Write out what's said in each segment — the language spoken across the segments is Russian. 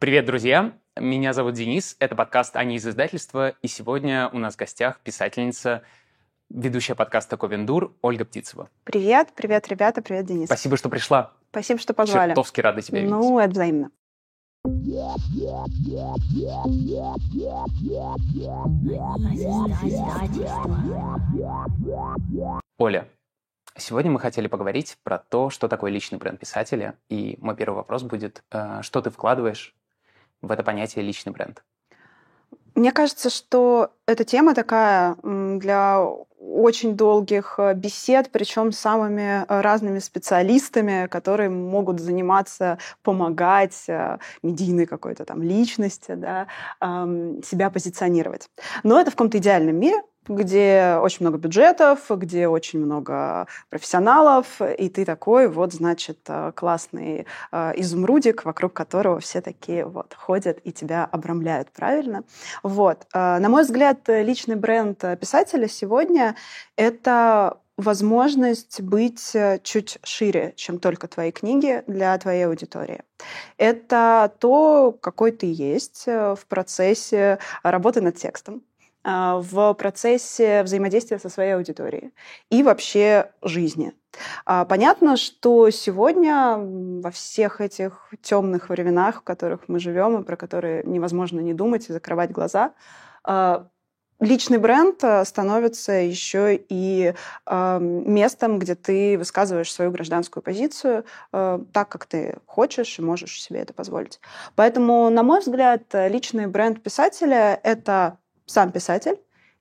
Привет, друзья! Меня зовут Денис, это подкаст «Они из издательства», и сегодня у нас в гостях писательница, ведущая подкаста «Ковендур» Ольга Птицева. Привет, привет, ребята, привет, Денис. Спасибо, что пришла. Спасибо, что позвали. Чертовски рада тебя видеть. Ну, это взаимно. Оля, сегодня мы хотели поговорить про то, что такое личный бренд писателя. И мой первый вопрос будет, э, что ты вкладываешь в это понятие личный бренд? Мне кажется, что эта тема такая для очень долгих э, бесед, причем с самыми э, разными специалистами, которые могут заниматься, помогать э, медийной какой-то там личности, да, себя позиционировать. Но это в каком-то идеальном мире, где очень много бюджетов, где очень много профессионалов, и ты такой вот, значит, э, классный э, изумрудик, вокруг которого все такие вот ходят и тебя обрамляют, правильно? Вот. Э, на мой взгляд, личный бренд писателя сегодня — это возможность быть чуть шире, чем только твои книги для твоей аудитории. Это то, какой ты есть в процессе работы над текстом, в процессе взаимодействия со своей аудиторией и вообще жизни. А, понятно, что сегодня во всех этих темных временах, в которых мы живем и про которые невозможно не думать и закрывать глаза, а, личный бренд становится еще и местом, где ты высказываешь свою гражданскую позицию так, как ты хочешь и можешь себе это позволить. Поэтому, на мой взгляд, личный бренд писателя — это сам писатель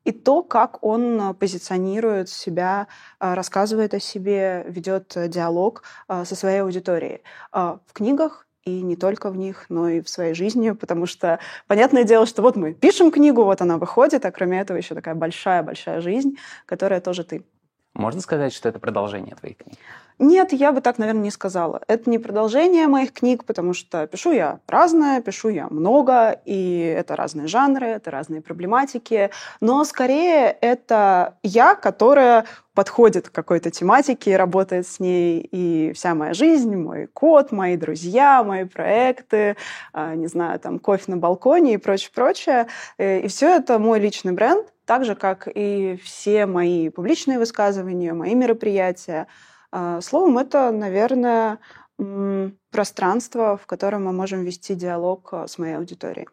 и то, как он э, позиционирует себя, э, рассказывает о себе, ведет э, диалог со своей аудиторией в книгах и не только в них, но и в своей жизни, потому что понятное дело, что вот мы пишем книгу, вот она выходит, а кроме этого еще такая большая-большая жизнь, которая тоже ты. Можно сказать, что это продолжение твоих книг? Нет, я бы так, наверное, не сказала. Это не продолжение моих книг, потому что пишу я разное, пишу я много, и это разные жанры, это разные проблематики. Но скорее это я, которая подходит к какой-то тематике, работает с ней, и вся моя жизнь, мой код, мои друзья, мои проекты, а, не знаю, там, кофе на балконе и прочее, прочее. Э, и все это мой личный бренд, так же, как и все мои публичные высказывания, мои мероприятия. А, словом, это, наверное, пространство, в котором мы можем вести диалог а, с моей аудиторией.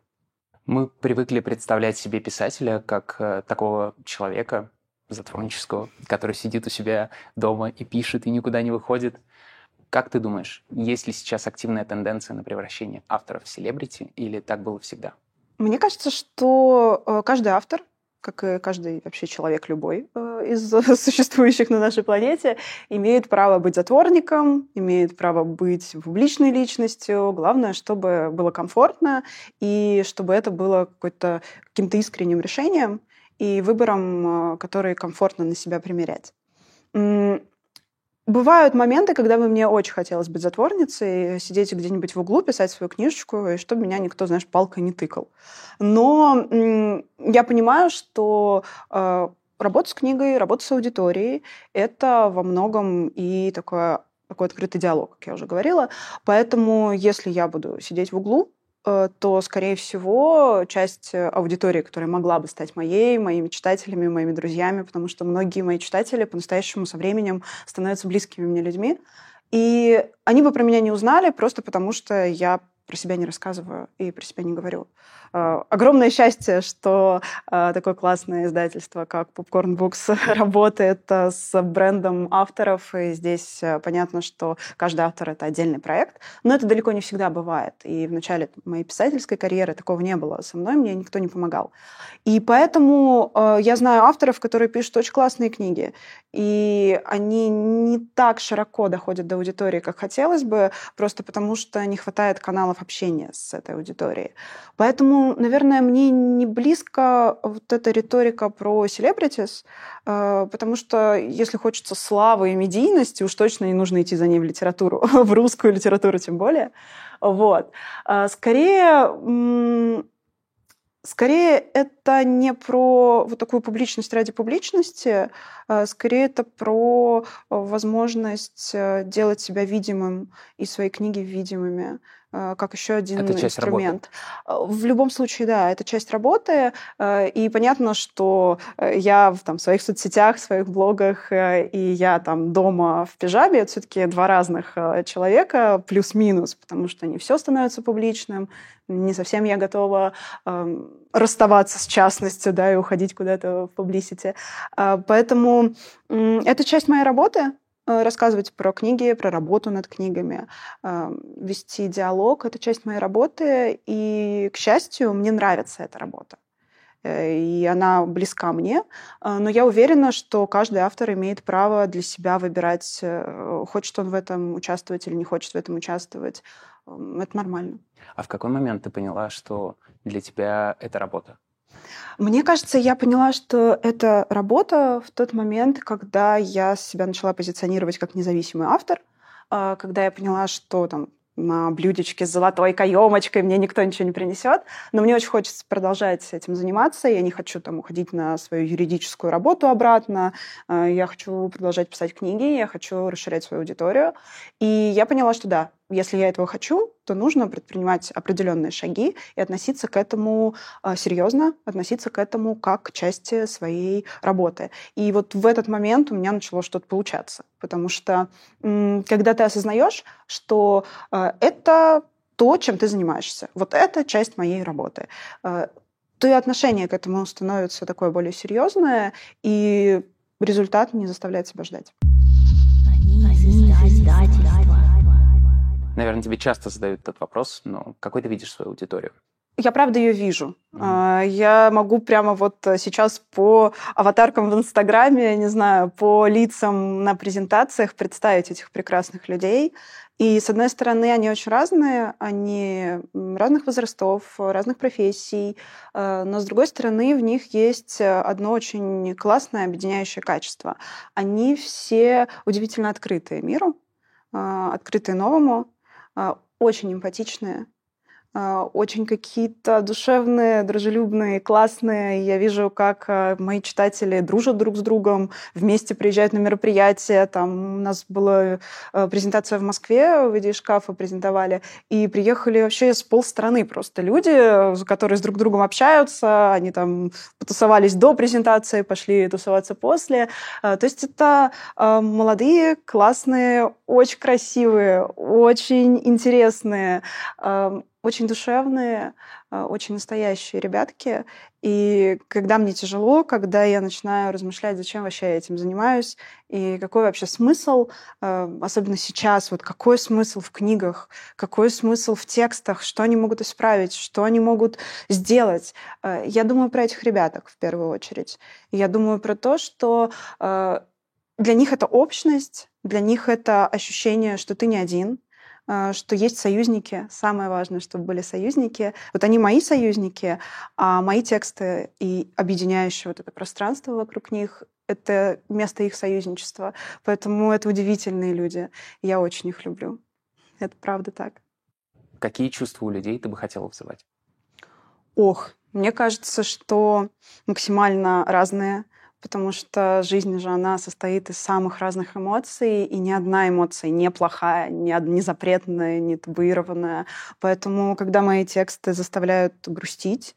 Мы привыкли представлять себе писателя как э, такого человека затворнического, который сидит у себя дома и пишет, и никуда не выходит. Как ты думаешь, есть ли сейчас активная тенденция на превращение авторов в селебрити, или так было всегда? Мне кажется, что э, каждый автор как и каждый вообще человек любой э, из существующих на нашей планете, имеет право быть затворником, имеет право быть публичной личностью. Главное, чтобы было комфортно и чтобы это было какой-то, каким-то искренним решением и выбором, э, который комфортно на себя примерять. Бывают моменты, когда бы мне очень хотелось быть затворницей, сидеть где-нибудь в углу, писать свою книжечку, и чтобы меня никто, знаешь, палкой не тыкал. Но я понимаю, что э, работа с книгой, работа с аудиторией — это во многом и такое такой открытый диалог, как я уже говорила. Поэтому, если я буду сидеть в углу, то, скорее всего, часть аудитории, которая могла бы стать моей, моими читателями, моими друзьями, потому что многие мои читатели по-настоящему со временем становятся близкими мне людьми. И они бы про меня не узнали просто потому, что я про себя не рассказываю и про себя не говорю. Э, огромное счастье, что э, такое классное издательство, как Popcorn Books, работает э, с брендом авторов. И здесь понятно, что каждый автор — это отдельный проект. Но это далеко не всегда бывает. И в начале моей писательской карьеры такого не было. Со мной мне никто не помогал. И поэтому я знаю авторов, которые пишут очень классные книги. И они не так широко доходят до аудитории, как хотелось бы, просто потому что не хватает каналов общения с этой аудиторией. Поэтому наверное, мне не близко вот эта риторика про селебритис, э, потому что если хочется славы и медийности, уж точно не нужно идти за ней в литературу, в русскую литературу тем более. Вот. А скорее, Скорее, это не про вот такую публичность ради публичности, а скорее это про возможность э, делать себя видимым и свои книги видимыми как еще один это часть инструмент. Работы. В любом случае, да, это часть работы. Э, и понятно, что э, я в там, своих соцсетях, в своих блогах, и я там дома в пижаме, это все-таки два разных человека, плюс-минус, потому что не все становится публичным. Не совсем я готова э, расставаться с частностью, да, и уходить куда-то в публисити. Поэтому э, это часть моей работы, Э, рассказывать про книги, про работу над книгами, э, вести диалог. Это часть моей работы, и, к счастью, мне нравится эта работа. Э, и она близка мне, но я уверена, что каждый автор имеет право для себя выбирать, хочет он в этом участвовать или не хочет в этом участвовать. Это нормально. А в какой момент ты поняла, что для тебя это работа? Мне кажется, я поняла, что это работа в тот момент, когда я себя начала позиционировать как независимый автор, а, когда я поняла, что там на блюдечке с золотой каемочкой мне никто ничего не принесет, но мне очень хочется продолжать этим заниматься, я не хочу там уходить на свою юридическую работу обратно, а, я хочу продолжать писать книги, я хочу расширять свою аудиторию, и я поняла, что да, если я этого хочу, то нужно предпринимать определенные шаги и относиться к этому а, серьезно, относиться к этому как к части своей работы. И вот в этот момент у меня начало что-то получаться, потому что когда ты осознаешь, что а, это то, чем ты занимаешься, вот это часть моей работы, а, то и отношение к этому становится такое более серьезное, и результат не заставляет себя ждать. Наверное, тебе часто задают этот вопрос, но какой ты видишь свою аудиторию? Я правда ее вижу. Mm-hmm. Я могу прямо вот сейчас по аватаркам в Инстаграме, не знаю, по лицам на презентациях представить этих прекрасных людей. И, с одной стороны, они очень разные, они разных возрастов, разных профессий, а, но, с другой стороны, в них есть одно очень классное объединяющее качество. Они все удивительно открытые миру, открытые новому, очень эмпатичные, а, очень какие-то душевные, дружелюбные, классные. Я вижу, как а, мои читатели дружат друг с другом, вместе приезжают на мероприятия. Там у нас была а, презентация в Москве, в виде шкафа презентовали, и приехали вообще с полстраны просто люди, которые с друг другом общаются, они там потусовались до презентации, пошли тусоваться после. То есть это молодые, классные, очень красивые, очень интересные, очень душевные, а, очень настоящие ребятки. И когда мне тяжело, когда я начинаю размышлять, зачем вообще я этим занимаюсь, и какой вообще смысл, а, особенно сейчас, вот какой смысл в книгах, какой смысл в текстах, что они могут исправить, что они могут сделать. А, я думаю про этих ребяток в первую очередь. Я думаю про то, что для них это общность, для них это ощущение, что ты не один, что есть союзники. Самое важное, чтобы были союзники. Вот они мои союзники, а мои тексты и объединяющие вот это пространство вокруг них — это место их союзничества. Поэтому это удивительные люди. Я очень их люблю. Это правда так. Какие чувства у людей ты бы хотела вызывать? Ох, мне кажется, что максимально разные потому что жизнь же, она состоит из самых разных эмоций, и ни одна эмоция не плохая, не, не запретная, не табуированная. Поэтому, когда мои тексты заставляют грустить,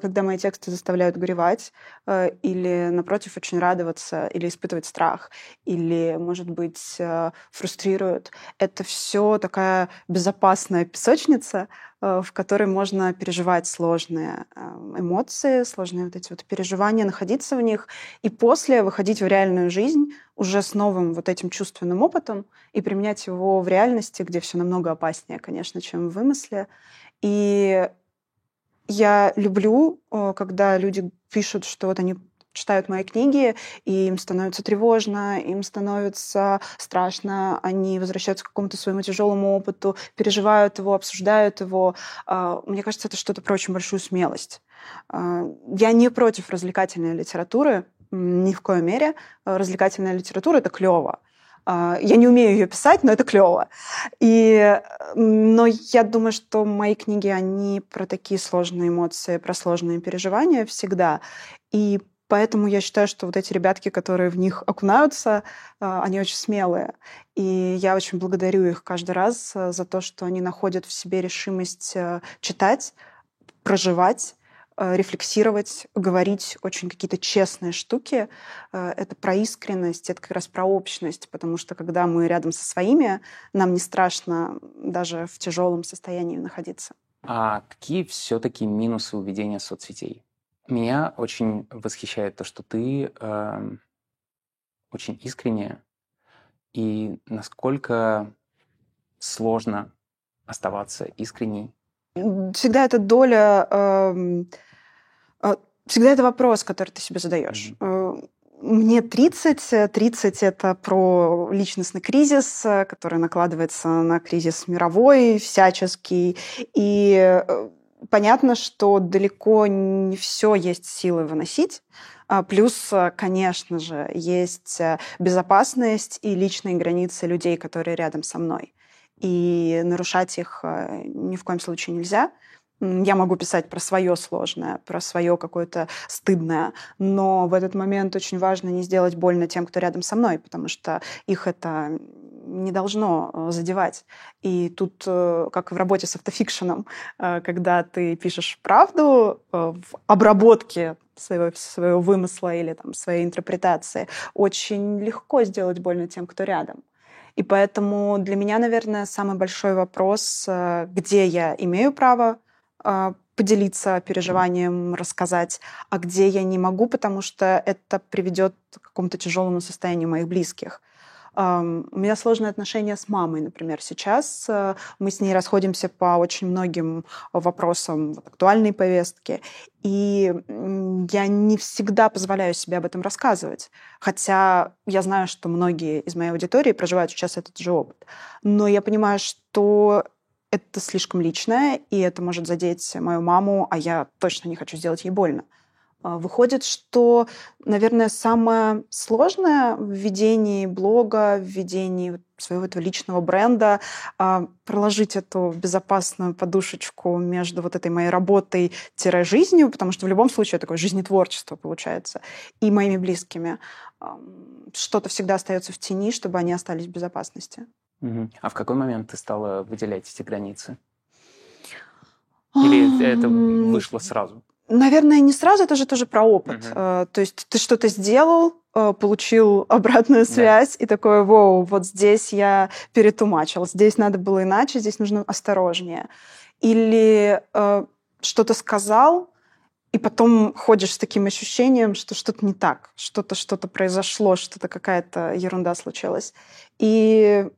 когда мои тексты заставляют горевать, э, или, напротив, очень радоваться, или испытывать страх, или, может быть, э, фрустрируют. Это все такая безопасная песочница, Э, в которой можно переживать сложные э, эмоции, сложные вот эти вот переживания, находиться в них, и после выходить в реальную жизнь уже с новым вот этим чувственным опытом и применять его в реальности, где все намного опаснее, конечно, чем в вымысле. И я люблю, э, когда люди пишут, что вот они читают мои книги, и им становится тревожно, им становится страшно, они возвращаются к какому-то своему тяжелому опыту, переживают его, обсуждают его. А, мне кажется, это что-то про очень большую смелость. А, я не против развлекательной литературы, ни в коей мере. Развлекательная литература это клево. А, я не умею ее писать, но это клево. И, но я думаю, что мои книги, они про такие сложные эмоции, про сложные переживания всегда. И Поэтому я считаю, что вот эти ребятки, которые в них окунаются, а, они очень смелые. И я очень благодарю их каждый раз э, за то, что они находят в себе решимость э, читать, проживать, рефлексировать, говорить очень какие-то честные штуки. Это про искренность, это как раз про общность, потому что когда мы рядом со своими, нам не страшно даже в тяжелом состоянии находиться. А какие все-таки минусы у ведения соцсетей? Меня очень восхищает то, что ты э, очень искренняя, и насколько сложно оставаться искренней. Всегда эта доля, э, э, всегда это вопрос, который ты себе задаешь. Mm-hmm. Мне 30, 30 это про личностный кризис, который накладывается на кризис мировой, всяческий, и э, понятно, что далеко не все есть силы выносить. А, плюс, конечно же, есть э, безопасность и личные границы людей, которые рядом со мной. И нарушать их э, ни в коем случае нельзя. Я могу писать про свое сложное, про свое какое-то стыдное, но в этот момент очень важно не сделать больно тем, кто рядом со мной, потому что их это не должно э, задевать. И тут, э, как в работе с автофикшеном, э, когда ты пишешь правду в обработке своего, своего вымысла или там, своей интерпретации, очень легко сделать больно тем, кто рядом. И поэтому для меня, наверное, самый большой вопрос, где я имею право поделиться переживанием, рассказать, а где я не могу, потому что это приведет к какому-то тяжелому состоянию моих близких. У меня сложные отношения с мамой, например, сейчас. Э, мы с ней расходимся по очень многим вопросам актуальной повестки. И я не всегда позволяю себе об этом рассказывать. Хотя я знаю, что многие из моей аудитории проживают сейчас этот же опыт. Но я понимаю, что это слишком личное, и это может задеть мою маму, а я точно не хочу сделать ей больно. А, выходит, что, наверное, самое сложное в ведении блога, в ведении своего этого личного бренда, а, проложить эту безопасную подушечку между вот этой моей работой-жизнью, потому что в любом случае такое жизнетворчество получается, и моими близкими. Что-то всегда остается в тени, чтобы они остались в безопасности. А в какой момент ты стала выделять эти границы? Или это вышло сразу? Наверное, не сразу, это же тоже про опыт. Uh-huh. То есть ты что-то сделал, э, получил обратную связь yeah. и такой, воу, вот здесь я перетумачил, здесь надо было иначе, здесь нужно осторожнее. Или э, что-то сказал, и потом ходишь с таким ощущением, что что-то не так, что-то что-то произошло, что-то какая-то ерунда случилась. И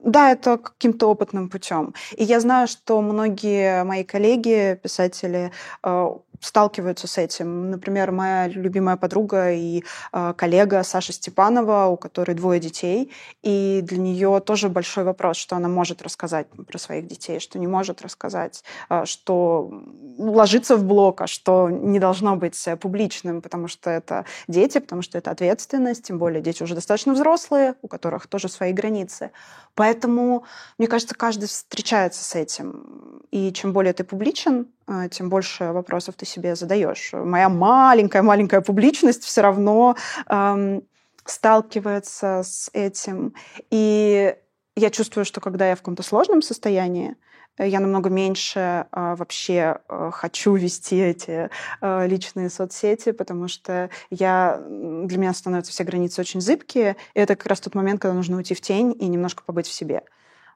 да, это каким-то опытным путем. И я знаю, что многие мои коллеги, писатели, э, сталкиваются с этим. Например, моя любимая подруга и э, коллега Саша Степанова, у которой двое детей, и для нее тоже большой вопрос, что она может рассказать про своих детей, что не может рассказать, э, что ложится в блок, а что не должно быть публичным, потому что это дети, потому что это ответственность, тем более дети уже достаточно взрослые, у которых тоже свои границы. Поэтому, мне кажется, каждый встречается с этим. И чем более ты публичен, э, тем больше вопросов ты себе задаешь. Моя маленькая-маленькая публичность все равно эм, сталкивается с этим. И я чувствую, что когда я в каком-то сложном состоянии, я намного меньше э, вообще э, хочу вести эти э, личные соцсети, потому что я, для меня становятся все границы очень зыбкие, и это как раз тот момент, когда нужно уйти в тень и немножко побыть в себе.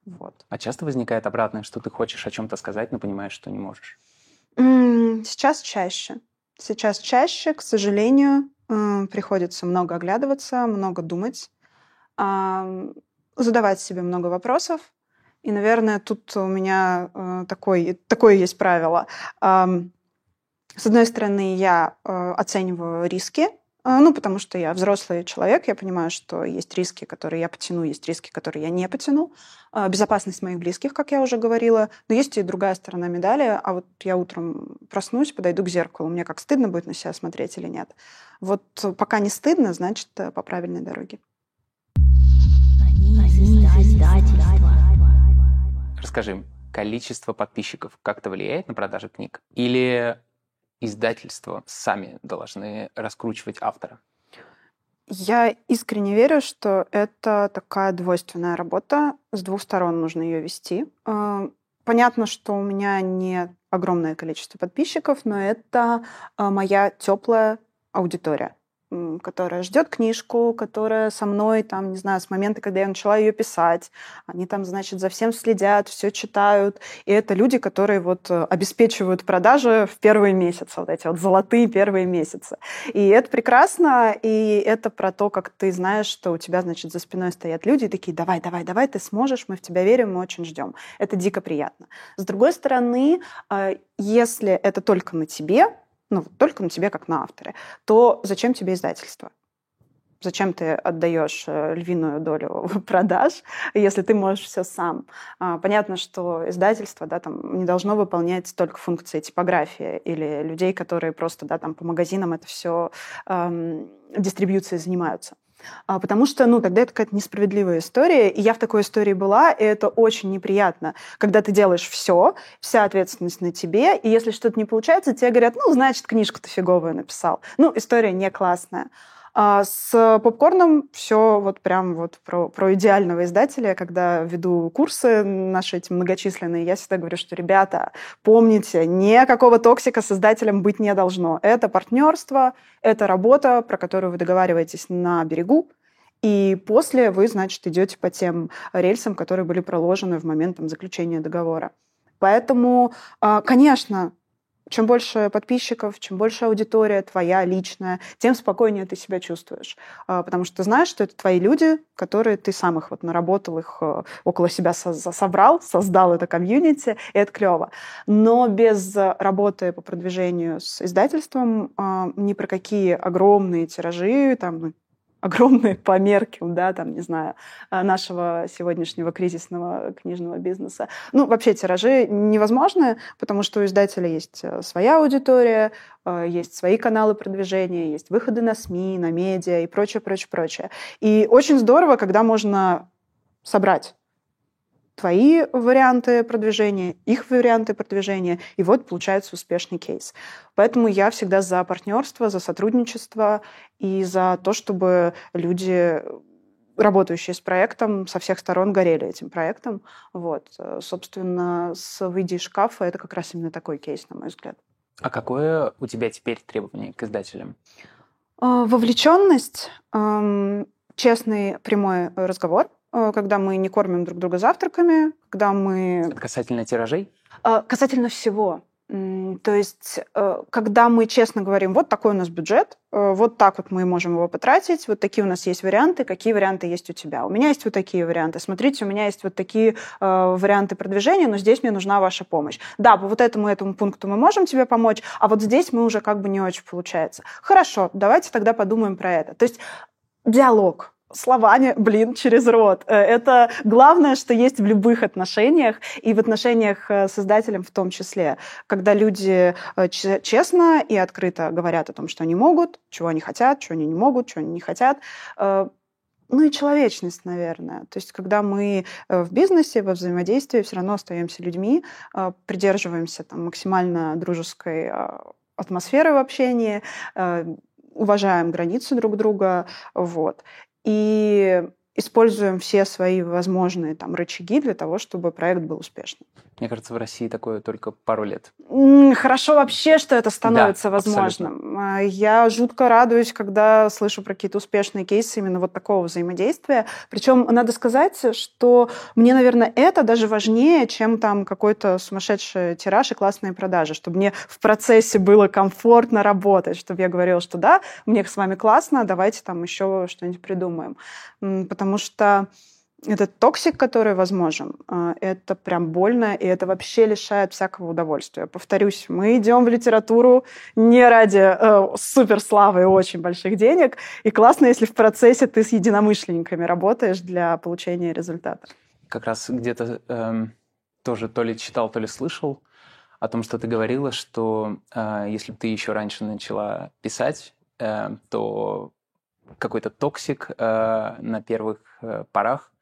Вот. А часто возникает обратное, что ты хочешь о чем-то сказать, но понимаешь, что не можешь? Сейчас чаще. Сейчас чаще, к сожалению, приходится много оглядываться, много думать, задавать себе много вопросов. И, наверное, тут у меня э, такой, такое есть правило. С одной стороны, я э, оцениваю риски, ну, потому что я взрослый человек, я понимаю, что есть риски, которые я потяну, есть риски, которые я не потяну. А, безопасность моих близких, как я уже говорила. Но есть и другая сторона медали. А вот я утром проснусь, подойду к зеркалу. Мне как стыдно будет на себя смотреть или нет? Вот пока не стыдно, значит, э, по правильной дороге. Расскажи, количество подписчиков как-то влияет на продажи книг? Или издательства сами должны раскручивать автора? Я искренне верю, что это такая двойственная работа. С двух сторон нужно ее вести. А, понятно, что у меня не огромное количество подписчиков, но это а, моя теплая аудитория которая ждет книжку, которая со мной, там, не знаю, с момента, когда я начала ее писать. Они там, значит, за всем следят, все читают. И это люди, которые вот э, обеспечивают продажи в первые месяцы, вот эти вот золотые первые месяцы. И это прекрасно, и это про то, как ты знаешь, что у тебя, значит, за спиной стоят люди и такие, давай, давай, давай, ты сможешь, мы в тебя верим, мы очень ждем. Это дико приятно. С другой стороны, э, если это только на тебе, ну, только на тебе как на авторе, то зачем тебе издательство? Зачем ты отдаешь э, львиную долю продаж, если ты можешь все сам? А, понятно, что издательство да, там, не должно выполнять только функции типографии или людей, которые просто да, там, по магазинам это все эм, дистрибьюцией занимаются. А, потому что, ну, тогда это какая-то несправедливая история, и я в такой истории была, и это очень неприятно, когда ты делаешь все, вся ответственность на тебе, и если что-то не получается, тебе говорят, ну, значит, книжку ты фиговую написал. Ну, история не классная. А с попкорном все вот прям вот про, про идеального издателя. Когда веду курсы наши эти многочисленные, я всегда говорю, что, ребята, помните, никакого токсика с издателем быть не должно. Это партнерство, это работа, про которую вы договариваетесь на берегу, и после вы, значит, идете по тем рельсам, которые были проложены в момент там, заключения договора. Поэтому, а, конечно, чем больше подписчиков, чем больше аудитория твоя личная, тем спокойнее ты себя чувствуешь. А, потому что ты знаешь, что это твои люди, которые ты сам их вот наработал, их э, около себя собрал, создал это комьюнити, и это клево. Но без работы по продвижению с издательством а, ни про какие огромные тиражи, там, ну, огромные по меркам, да, там, не знаю, а, нашего сегодняшнего кризисного книжного бизнеса. Ну, вообще тиражи невозможны, потому что у издателя есть э, своя аудитория, э, есть свои каналы продвижения, есть выходы на СМИ, на медиа и прочее, прочее, прочее. И очень здорово, когда можно собрать твои варианты продвижения, их варианты продвижения, и вот получается успешный кейс. Поэтому я всегда за партнерство, за сотрудничество и за то, чтобы люди работающие с проектом, со всех сторон горели этим проектом. Вот. Собственно, с «Выйди из шкафа» это как раз именно такой кейс, на мой взгляд. А какое у тебя теперь требование к издателям? А, вовлеченность, честный прямой разговор – Э, когда мы не кормим друг друга завтраками, когда мы... Касательно тиражей? Э, касательно всего. То есть, э, когда мы честно говорим, вот такой у нас бюджет, вот так вот мы можем его потратить, вот такие у нас есть варианты, какие варианты есть у тебя. У меня есть вот такие варианты. Смотрите, у меня есть вот такие варианты продвижения, но здесь мне нужна ваша помощь. Да, по вот этому этому пункту мы можем тебе помочь, а вот здесь мы уже как бы не очень получается. Хорошо, давайте тогда подумаем про это. То есть диалог, словами, блин, через рот. Э, это главное, что есть в любых отношениях, и в отношениях э, с издателем в том числе. Когда люди э, честно и открыто говорят о том, что они могут, чего они хотят, чего они не могут, чего они не хотят, ну и человечность, наверное. То есть, когда мы в бизнесе, во взаимодействии все равно остаемся людьми, придерживаемся там, максимально дружеской атмосферы в общении, уважаем границы друг друга, вот и используем все свои возможные там рычаги для того, чтобы проект был успешным. Мне кажется, в России такое только пару лет. Хорошо вообще, что это становится да, возможным. Абсолютно. Я жутко радуюсь, когда слышу про какие-то успешные кейсы именно вот такого взаимодействия. Причем надо сказать, что мне, наверное, это даже важнее, чем там какой-то сумасшедший тираж и классные продажи, чтобы мне в процессе было комфортно работать, чтобы я говорила, что да, мне с вами классно, давайте там еще что-нибудь придумаем. Потому что этот токсик, который возможен, а, это прям больно, и это вообще лишает всякого удовольствия. Повторюсь, мы идем в литературу не ради э, суперславы и очень больших денег, и классно, если в процессе ты с единомышленниками работаешь для получения результата. Как раз где-то э, тоже то ли читал, то ли слышал о том, что ты говорила, что э, если бы ты еще раньше начала писать, э, то какой-то токсик э, на первых э, порах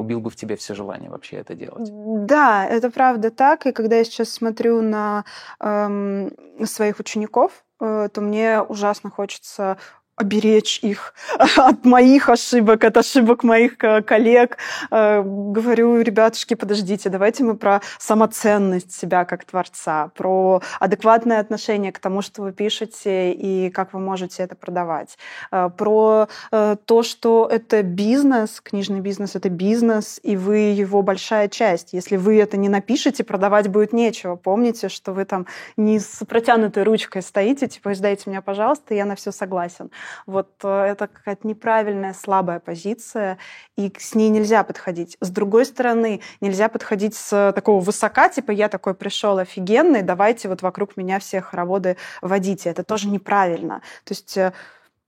убил бы в тебе все желание вообще это делать. Да, это правда так. И когда я сейчас смотрю на эм, своих учеников, э, то мне ужасно хочется оберечь их от моих ошибок, от ошибок моих э, коллег. Э, говорю, ребятушки, подождите, давайте мы про самоценность себя как творца, про адекватное отношение к тому, что вы пишете и как вы можете это продавать, э, про то, что это бизнес, книжный бизнес — это бизнес, и вы его большая часть. Если вы это не напишете, продавать будет нечего. Помните, что вы там не с протянутой ручкой стоите, типа, издайте меня, пожалуйста, я на все согласен. Вот э, это какая-то неправильная, слабая позиция, и с ней нельзя подходить. С другой стороны, нельзя подходить с такого высока, типа я такой пришел офигенный, давайте вот вокруг меня все хороводы водите. Это тоже неправильно. То есть э,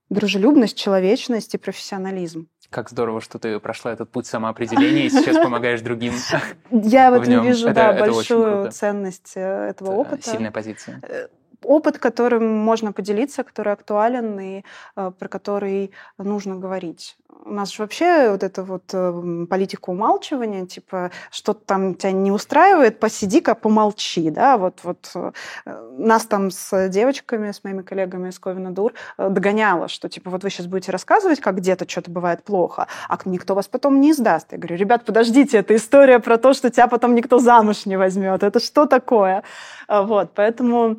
дружелюбность, человечность и профессионализм. Как здорово, что ты прошла этот путь самоопределения и сейчас помогаешь другим. Я в этом вижу, да, большую ценность э, этого опыта. Сильная позиция опыт, которым можно поделиться, который актуален и э, про который нужно говорить. У нас же вообще вот эта вот э, политика умалчивания, типа, что-то там тебя не устраивает, посиди-ка, помолчи, да, вот, вот э, нас там с девочками, с моими коллегами из Ковина Дур э, догоняло, что, типа, вот вы сейчас будете рассказывать, как где-то что-то бывает плохо, а никто вас потом не издаст. Я говорю, ребят, подождите, это история про то, что тебя потом никто замуж не возьмет, это что такое? Вот, поэтому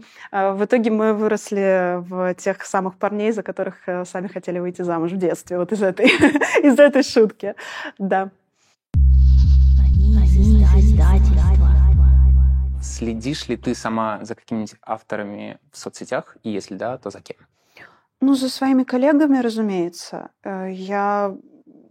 в итоге мы выросли в тех самых парней, за которых сами хотели выйти замуж в детстве, вот из этой из этой шутки. Да. Следишь ли ты сама за какими-нибудь авторами в соцсетях? И если да, то за кем? Ну, за своими коллегами, разумеется. Э, я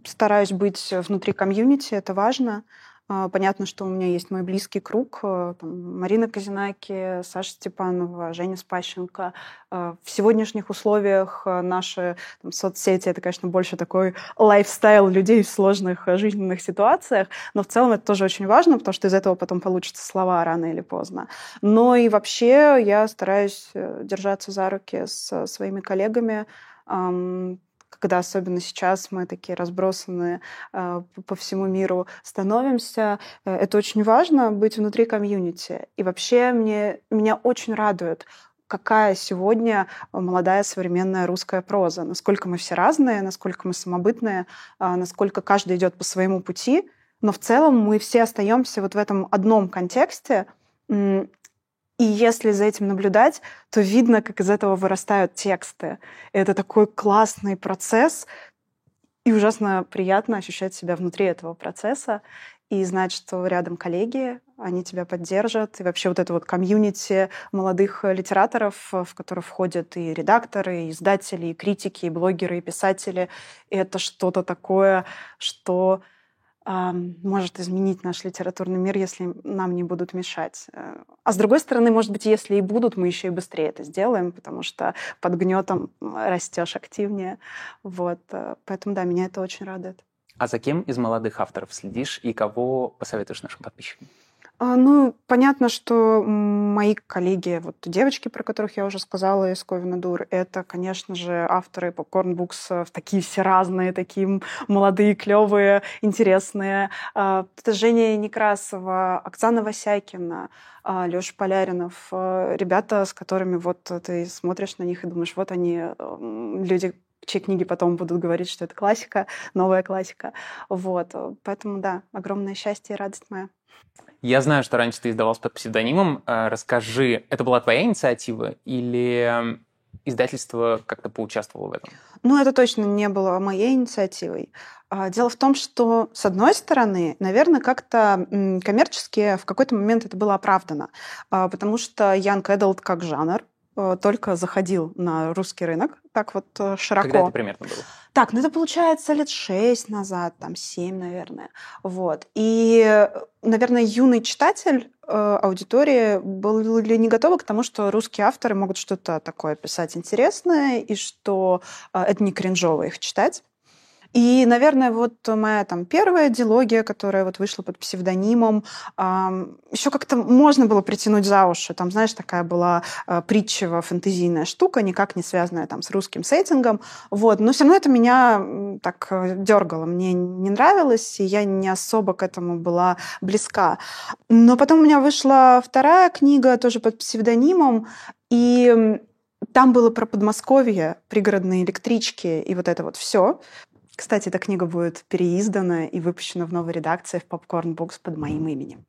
стараюсь быть внутри комьюнити, это важно. А, понятно, что у меня есть мой близкий круг. Э, там, Марина Казинаки, Саша Степанова, Женя Спащенко. А, в сегодняшних условиях э, наши там, соцсети — это, конечно, больше такой лайфстайл людей в сложных э, жизненных ситуациях, но в целом это тоже очень важно, потому что из этого потом получатся слова рано или поздно. Но и вообще я стараюсь держаться за руки с своими коллегами, когда особенно сейчас мы такие разбросанные э, по всему миру становимся, э, это очень важно быть внутри комьюнити. И вообще мне, меня очень радует какая сегодня молодая современная русская проза, насколько мы все разные, насколько мы самобытные, э, насколько каждый идет по своему пути, но в целом мы все остаемся вот в этом одном контексте, и если за этим наблюдать, то видно, как из этого вырастают тексты. Это такой классный процесс, и ужасно приятно ощущать себя внутри этого процесса и знать, что рядом коллеги, они тебя поддержат. И вообще вот это вот комьюнити молодых литераторов, в который входят и редакторы, и издатели, и критики, и блогеры, и писатели. Это что-то такое, что может изменить наш литературный мир, если нам не будут мешать. Э, а с другой стороны, может быть, если и будут, мы еще и быстрее это сделаем, потому что под гнетом растешь активнее. Вот. Э, поэтому, да, меня это очень радует. А за кем из молодых авторов следишь и кого посоветуешь нашим подписчикам? А, ну, понятно, что мои коллеги, вот девочки, про которых я уже сказала из Ковина Дур, это, конечно же, авторы Popcorn Books, такие все разные, такие молодые, клевые, интересные. А, это Женя Некрасова, Оксана Васякина, а, Леша Поляринов, ребята, с которыми вот ты смотришь на них и думаешь, вот они, люди, чьи книги потом будут говорить, что это классика, новая классика. Вот. Поэтому, да, огромное счастье и радость моя. Я знаю, что раньше ты издавался под псевдонимом. Э, расскажи, это была твоя инициатива или издательство как-то поучаствовало в этом? Ну, это точно не было моей инициативой. А, дело в том, что, с одной стороны, наверное, как-то коммерчески в какой-то момент это было оправдано, а, потому что Young Adult как жанр только заходил на русский рынок, так вот э, широко. Когда это примерно было? Так, ну это получается лет шесть назад, там семь, наверное. Вот. И, наверное, юный читатель э, аудитории были не готовы к тому, что русские авторы могут что-то такое писать интересное, и что э, это не кринжово их читать. И, наверное, вот моя там первая диалогия, которая вот вышла под псевдонимом, еще как-то можно было притянуть за уши. Там, знаешь, такая была э, притчево фэнтезийная штука, никак не связанная там с русским сеттингом. Вот. Но все равно это меня так э, дергало. Мне не нравилось, и я не особо к этому была близка. Но потом у меня вышла вторая книга, тоже под псевдонимом, и там было про Подмосковье, пригородные электрички и вот это вот все. Кстати, эта книга будет переиздана и выпущена в новой редакции в Popcorn Books под моим именем.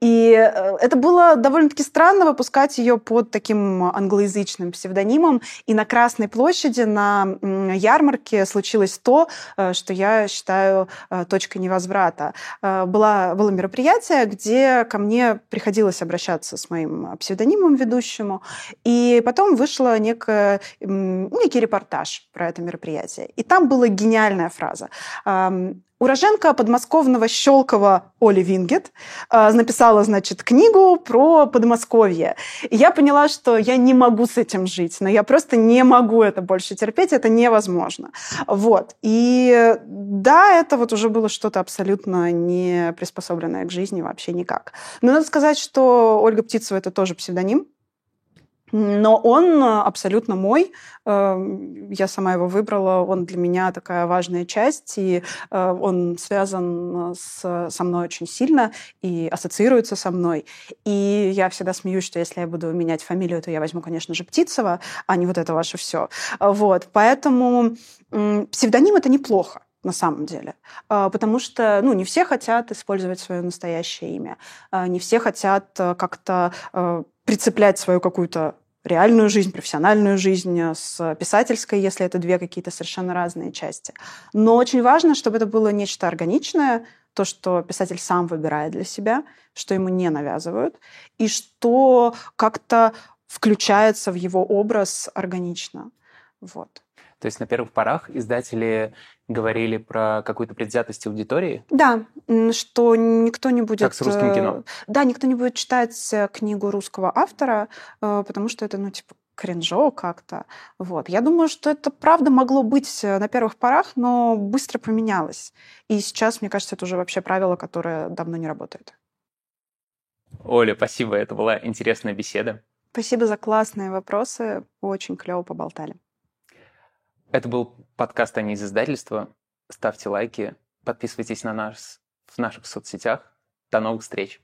И э, это было довольно-таки странно выпускать ее под таким англоязычным псевдонимом. И на Красной площади на ярмарке случилось то, э, что я считаю э, точкой невозврата. Было, было мероприятие, где ко мне приходилось обращаться с моим псевдонимом ведущему. И потом некое, некий репортаж про это мероприятие. И там была гениальная фраза Уроженка подмосковного Щелкова Оли Вингет э, написала, значит, книгу про Подмосковье. И я поняла, что я не могу с этим жить, но я просто не могу это больше терпеть, это невозможно. Вот. И да, это вот уже было что-то абсолютно не приспособленное к жизни вообще никак. Но надо сказать, что Ольга Птицева – это тоже псевдоним, но он абсолютно мой. Эм, я сама его выбрала. Он для меня такая важная часть, и э, он связан с, со мной очень сильно и ассоциируется со мной. И я всегда смеюсь, что если я буду менять фамилию, то я возьму, конечно же, Птицева, а не вот это ваше все. Вот. Поэтому псевдоним — это неплохо на самом деле. Потому что ну, не все хотят использовать свое настоящее имя, не все хотят э, как-то э, прицеплять свою какую-то реальную жизнь, профессиональную жизнь э, с писательской, если это две какие-то совершенно разные части. Но очень важно, чтобы это было нечто органичное, то, что писатель сам выбирает для себя, что ему не навязывают, и что как-то включается в его образ органично. Вот. То есть на первых порах издатели говорили про какую-то предвзятость аудитории? Да, что никто не будет... Как с русским кино? Э, да, никто не будет читать э, книгу русского автора, э, потому что это, ну, типа, кринжо как-то. Вот. Я думаю, что это правда могло быть на первых порах, но быстро поменялось. И сейчас, мне кажется, это уже вообще правило, которое давно не работает. Оля, спасибо, это была интересная беседа. Спасибо за классные вопросы, очень клево поболтали. Это был подкаст «Они из издательства». Ставьте лайки, подписывайтесь на нас в наших соцсетях. До новых встреч!